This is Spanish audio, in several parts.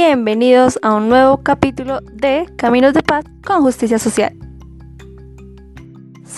Bienvenidos a un nuevo capítulo de Caminos de Paz con Justicia Social.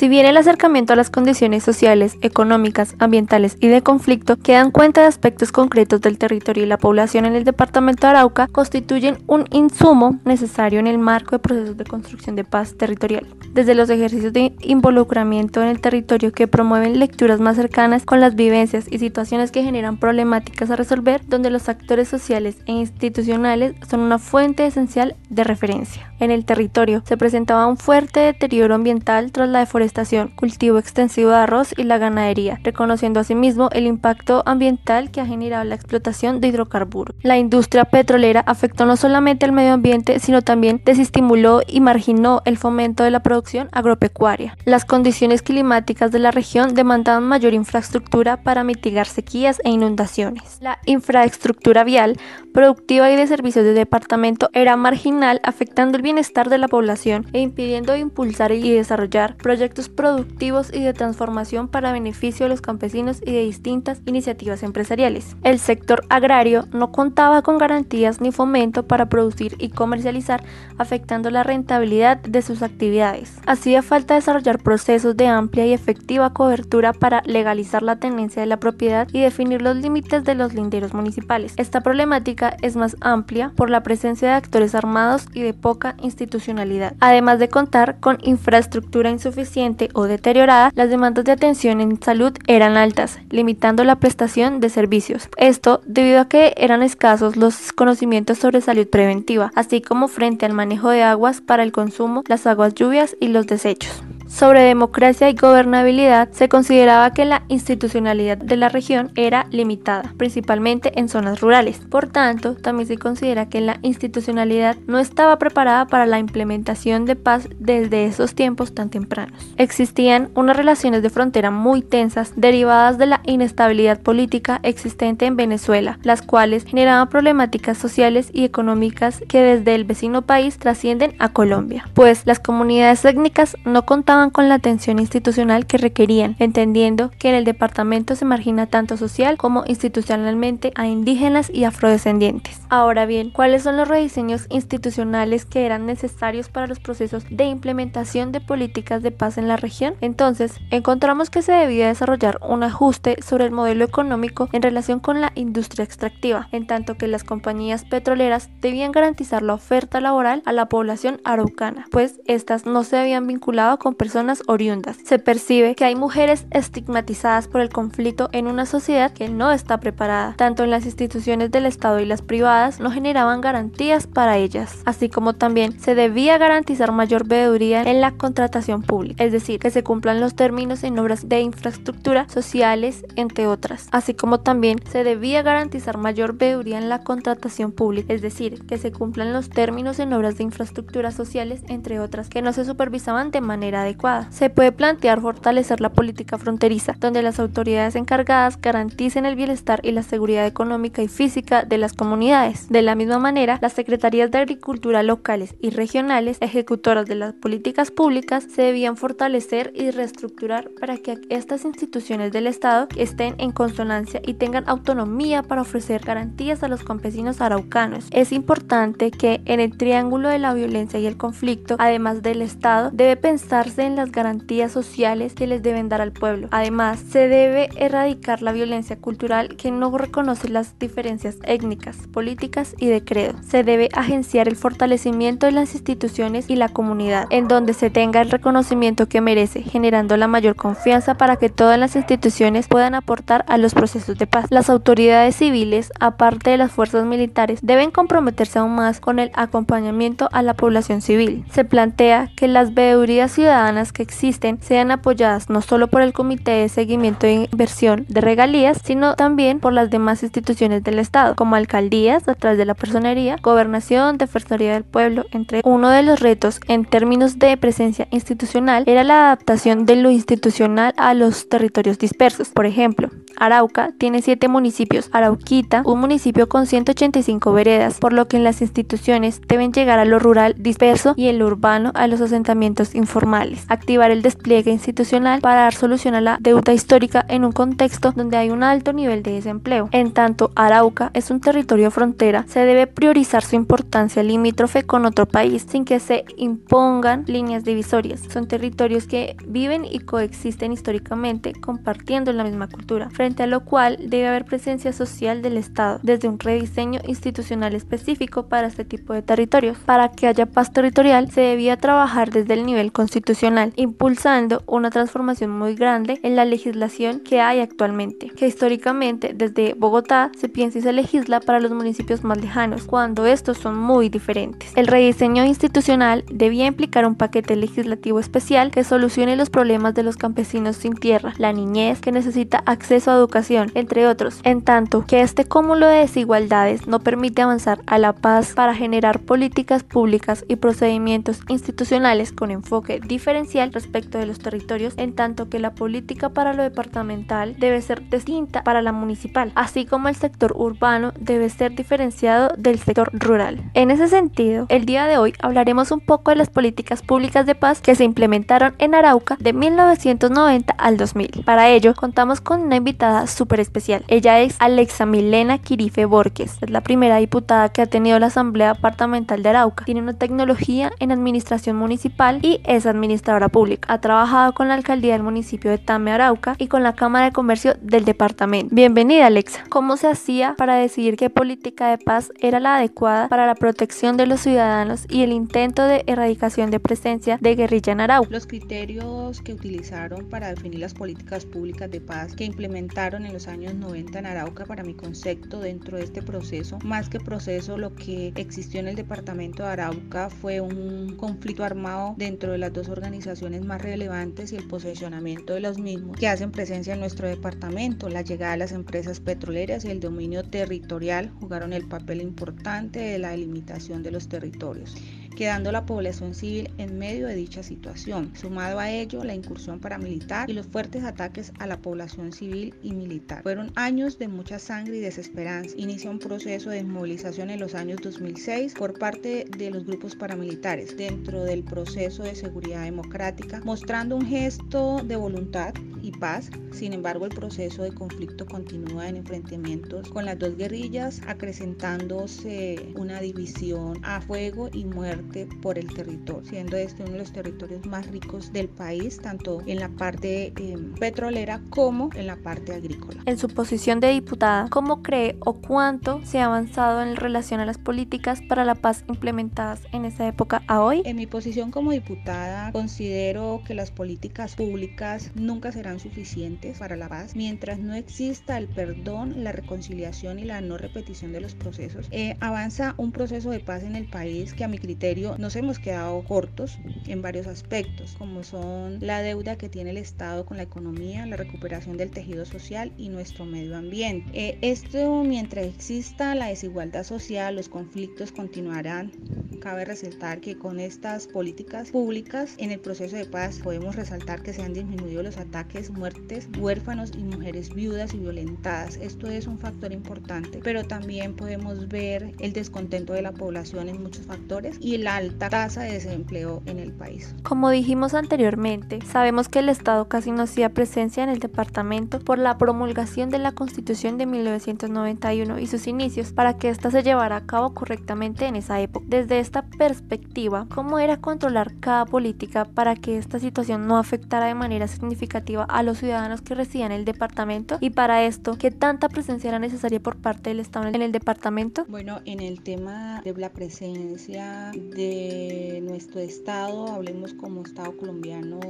Si bien el acercamiento a las condiciones sociales, económicas, ambientales y de conflicto que dan cuenta de aspectos concretos del territorio y la población en el departamento de Arauca constituyen un insumo necesario en el marco de procesos de construcción de paz territorial. Desde los ejercicios de involucramiento en el territorio que promueven lecturas más cercanas con las vivencias y situaciones que generan problemáticas a resolver, donde los actores sociales e institucionales son una fuente esencial de referencia. En el territorio se presentaba un fuerte deterioro ambiental tras la deforestación cultivo extensivo de arroz y la ganadería, reconociendo asimismo el impacto ambiental que ha generado la explotación de hidrocarburos. La industria petrolera afectó no solamente al medio ambiente, sino también desestimuló y marginó el fomento de la producción agropecuaria. Las condiciones climáticas de la región demandaban mayor infraestructura para mitigar sequías e inundaciones. La infraestructura vial, productiva y de servicios de departamento era marginal, afectando el bienestar de la población e impidiendo impulsar y desarrollar proyectos productivos y de transformación para beneficio de los campesinos y de distintas iniciativas empresariales. El sector agrario no contaba con garantías ni fomento para producir y comercializar, afectando la rentabilidad de sus actividades. Hacía falta desarrollar procesos de amplia y efectiva cobertura para legalizar la tenencia de la propiedad y definir los límites de los linderos municipales. Esta problemática es más amplia por la presencia de actores armados y de poca institucionalidad, además de contar con infraestructura insuficiente o deteriorada, las demandas de atención en salud eran altas, limitando la prestación de servicios. Esto debido a que eran escasos los conocimientos sobre salud preventiva, así como frente al manejo de aguas para el consumo, las aguas lluvias y los desechos sobre democracia y gobernabilidad, se consideraba que la institucionalidad de la región era limitada, principalmente en zonas rurales. Por tanto, también se considera que la institucionalidad no estaba preparada para la implementación de paz desde esos tiempos tan tempranos. Existían unas relaciones de frontera muy tensas derivadas de la inestabilidad política existente en Venezuela, las cuales generaban problemáticas sociales y económicas que desde el vecino país trascienden a Colombia, pues las comunidades étnicas no contaban con la atención institucional que requerían, entendiendo que en el departamento se margina tanto social como institucionalmente a indígenas y afrodescendientes. Ahora bien, ¿cuáles son los rediseños institucionales que eran necesarios para los procesos de implementación de políticas de paz en la región? Entonces, encontramos que se debía desarrollar un ajuste sobre el modelo económico en relación con la industria extractiva, en tanto que las compañías petroleras debían garantizar la oferta laboral a la población araucana, pues estas no se habían vinculado con personas personas oriundas. Se percibe que hay mujeres estigmatizadas por el conflicto en una sociedad que no está preparada. Tanto en las instituciones del Estado y las privadas no generaban garantías para ellas, así como también se debía garantizar mayor veeduría en la contratación pública, es decir, que se cumplan los términos en obras de infraestructura sociales, entre otras, así como también se debía garantizar mayor veeduría en la contratación pública, es decir, que se cumplan los términos en obras de infraestructura sociales, entre otras, que no se supervisaban de manera adecuada se puede plantear fortalecer la política fronteriza, donde las autoridades encargadas garanticen el bienestar y la seguridad económica y física de las comunidades. De la misma manera, las secretarías de agricultura locales y regionales, ejecutoras de las políticas públicas, se debían fortalecer y reestructurar para que estas instituciones del Estado estén en consonancia y tengan autonomía para ofrecer garantías a los campesinos araucanos. Es importante que en el triángulo de la violencia y el conflicto, además del Estado, debe pensarse en las garantías sociales que les deben dar al pueblo. Además, se debe erradicar la violencia cultural que no reconoce las diferencias étnicas, políticas y de credo. Se debe agenciar el fortalecimiento de las instituciones y la comunidad, en donde se tenga el reconocimiento que merece, generando la mayor confianza para que todas las instituciones puedan aportar a los procesos de paz. Las autoridades civiles, aparte de las fuerzas militares, deben comprometerse aún más con el acompañamiento a la población civil. Se plantea que las veedurías ciudadanas que existen sean apoyadas no solo por el Comité de Seguimiento e Inversión de Regalías, sino también por las demás instituciones del Estado, como alcaldías a través de la personería, gobernación, defensoría del pueblo, entre uno de los retos en términos de presencia institucional era la adaptación de lo institucional a los territorios dispersos. Por ejemplo, Arauca tiene siete municipios. Arauquita, un municipio con 185 veredas, por lo que en las instituciones deben llegar a lo rural disperso y en lo urbano a los asentamientos informales. Activar el despliegue institucional para dar solución a la deuda histórica en un contexto donde hay un alto nivel de desempleo. En tanto, Arauca es un territorio frontera, se debe priorizar su importancia limítrofe con otro país sin que se impongan líneas divisorias. Son territorios que viven y coexisten históricamente compartiendo la misma cultura, a lo cual debe haber presencia social del Estado desde un rediseño institucional específico para este tipo de territorios. Para que haya paz territorial se debía trabajar desde el nivel constitucional, impulsando una transformación muy grande en la legislación que hay actualmente, que históricamente desde Bogotá se piensa y se legisla para los municipios más lejanos, cuando estos son muy diferentes. El rediseño institucional debía implicar un paquete legislativo especial que solucione los problemas de los campesinos sin tierra, la niñez que necesita acceso a educación, entre otros, en tanto que este cúmulo de desigualdades no permite avanzar a la paz para generar políticas públicas y procedimientos institucionales con enfoque diferencial respecto de los territorios, en tanto que la política para lo departamental debe ser distinta para la municipal, así como el sector urbano debe ser diferenciado del sector rural. En ese sentido, el día de hoy hablaremos un poco de las políticas públicas de paz que se implementaron en Arauca de 1990 al 2000. Para ello, contamos con una invitada súper especial. Ella es Alexa Milena Quirife Borges. Es la primera diputada que ha tenido la Asamblea Departamental de Arauca. Tiene una tecnología en administración municipal y es administradora pública. Ha trabajado con la alcaldía del municipio de Tame Arauca y con la Cámara de Comercio del departamento. Bienvenida Alexa. ¿Cómo se hacía para decidir qué política de paz era la adecuada para la protección de los ciudadanos y el intento de erradicación de presencia de guerrilla en Arauca? Los criterios que utilizaron para definir las políticas públicas de paz que implementaron en los años 90 en Arauca para mi concepto dentro de este proceso, más que proceso lo que existió en el departamento de Arauca fue un conflicto armado dentro de las dos organizaciones más relevantes y el posicionamiento de los mismos que hacen presencia en nuestro departamento. La llegada de las empresas petroleras y el dominio territorial jugaron el papel importante de la delimitación de los territorios quedando la población civil en medio de dicha situación. Sumado a ello, la incursión paramilitar y los fuertes ataques a la población civil y militar. Fueron años de mucha sangre y desesperanza. Inicia un proceso de desmovilización en los años 2006 por parte de los grupos paramilitares dentro del proceso de seguridad democrática, mostrando un gesto de voluntad y paz. Sin embargo, el proceso de conflicto continúa en enfrentamientos con las dos guerrillas, acrecentándose una división a fuego y muerte por el territorio, siendo este uno de los territorios más ricos del país, tanto en la parte eh, petrolera como en la parte agrícola. En su posición de diputada, ¿cómo cree o cuánto se ha avanzado en relación a las políticas para la paz implementadas en esa época a hoy? En mi posición como diputada, considero que las políticas públicas nunca serán suficientes para la paz mientras no exista el perdón, la reconciliación y la no repetición de los procesos. Eh, avanza un proceso de paz en el país que a mi criterio nos hemos quedado cortos en varios aspectos, como son la deuda que tiene el Estado con la economía, la recuperación del tejido social y nuestro medio ambiente. Eh, esto mientras exista la desigualdad social, los conflictos continuarán. Cabe resaltar que con estas políticas públicas en el proceso de paz podemos resaltar que se han disminuido los ataques muertes, huérfanos y mujeres viudas y violentadas. Esto es un factor importante, pero también podemos ver el descontento de la población en muchos factores y la alta tasa de desempleo en el país. Como dijimos anteriormente, sabemos que el Estado casi no hacía presencia en el departamento por la promulgación de la Constitución de 1991 y sus inicios para que ésta se llevara a cabo correctamente en esa época. Desde esta perspectiva, ¿cómo era controlar cada política para que esta situación no afectara de manera significativa a los ciudadanos que residían en el departamento y para esto, ¿qué tanta presencia era necesaria por parte del Estado en el departamento? Bueno, en el tema de la presencia de nuestro Estado, hablemos como Estado colombiano,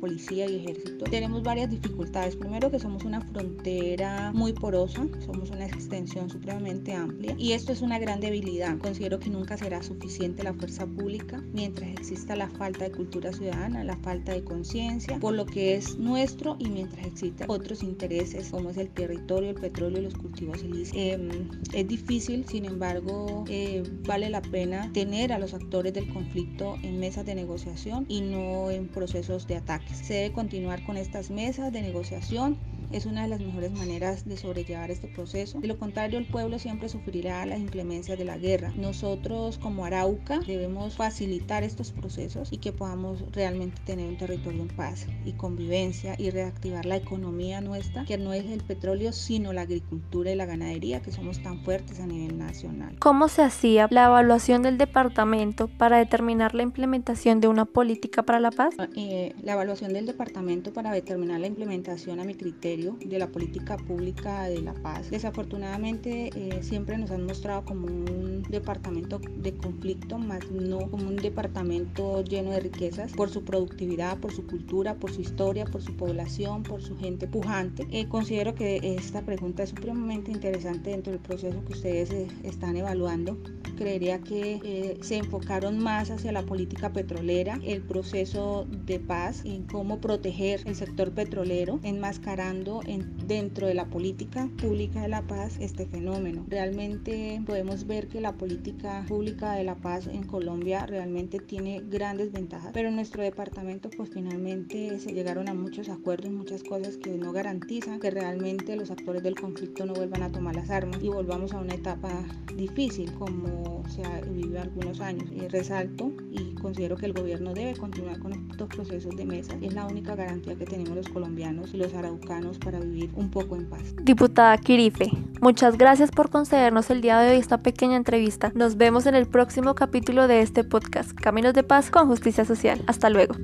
policía y ejército, tenemos varias dificultades. Primero que somos una frontera muy porosa, somos una extensión supremamente amplia y esto es una gran debilidad. Considero que nunca será suficiente la fuerza pública mientras exista la falta de cultura ciudadana, la falta de conciencia por lo que es nuestro y mientras existan otros intereses como es el territorio, el petróleo y los cultivos ilícitos. Em, es difícil, sin embargo, eh, vale la pena tener a los actores del conflicto en mesas de negociación y no en procesos de ataques. Se debe continuar con estas mesas de negociación es una de las mejores maneras de sobrellevar este proceso. De lo contrario, el pueblo siempre sufrirá las inclemencias de la guerra. Nosotros como Arauca debemos facilitar estos procesos y que podamos realmente tener un territorio en paz y convivencia y reactivar la economía nuestra, que no es el petróleo, sino la agricultura y la ganadería, que somos tan fuertes a nivel nacional. ¿Cómo se hacía la evaluación del departamento para determinar la implementación de una política para la paz? Eh, la evaluación del departamento para determinar la implementación a mi criterio de la política pública de la paz. Desafortunadamente eh, siempre nos han mostrado como un departamento de conflicto, más no como un departamento lleno de riquezas por su productividad, por su cultura, por su historia, por su población, por su gente pujante. Eh, considero que esta pregunta es supremamente interesante dentro del proceso que ustedes están evaluando creería que eh, se enfocaron más hacia la política petrolera, el proceso de paz, en cómo proteger el sector petrolero, enmascarando en, dentro de la política pública de la paz este fenómeno. Realmente podemos ver que la política pública de la paz en Colombia realmente tiene grandes ventajas, pero en nuestro departamento pues finalmente se llegaron a muchos acuerdos, muchas cosas que no garantizan que realmente los actores del conflicto no vuelvan a tomar las armas y volvamos a una etapa difícil como se ha vivido algunos años. Eh, resalto y considero que el gobierno debe continuar con estos procesos de mesa. Es la única garantía que tenemos los colombianos y los araucanos para vivir un poco en paz. Diputada Kirife, muchas gracias por concedernos el día de hoy esta pequeña entrevista. Nos vemos en el próximo capítulo de este podcast, Caminos de Paz con Justicia Social. Hasta luego.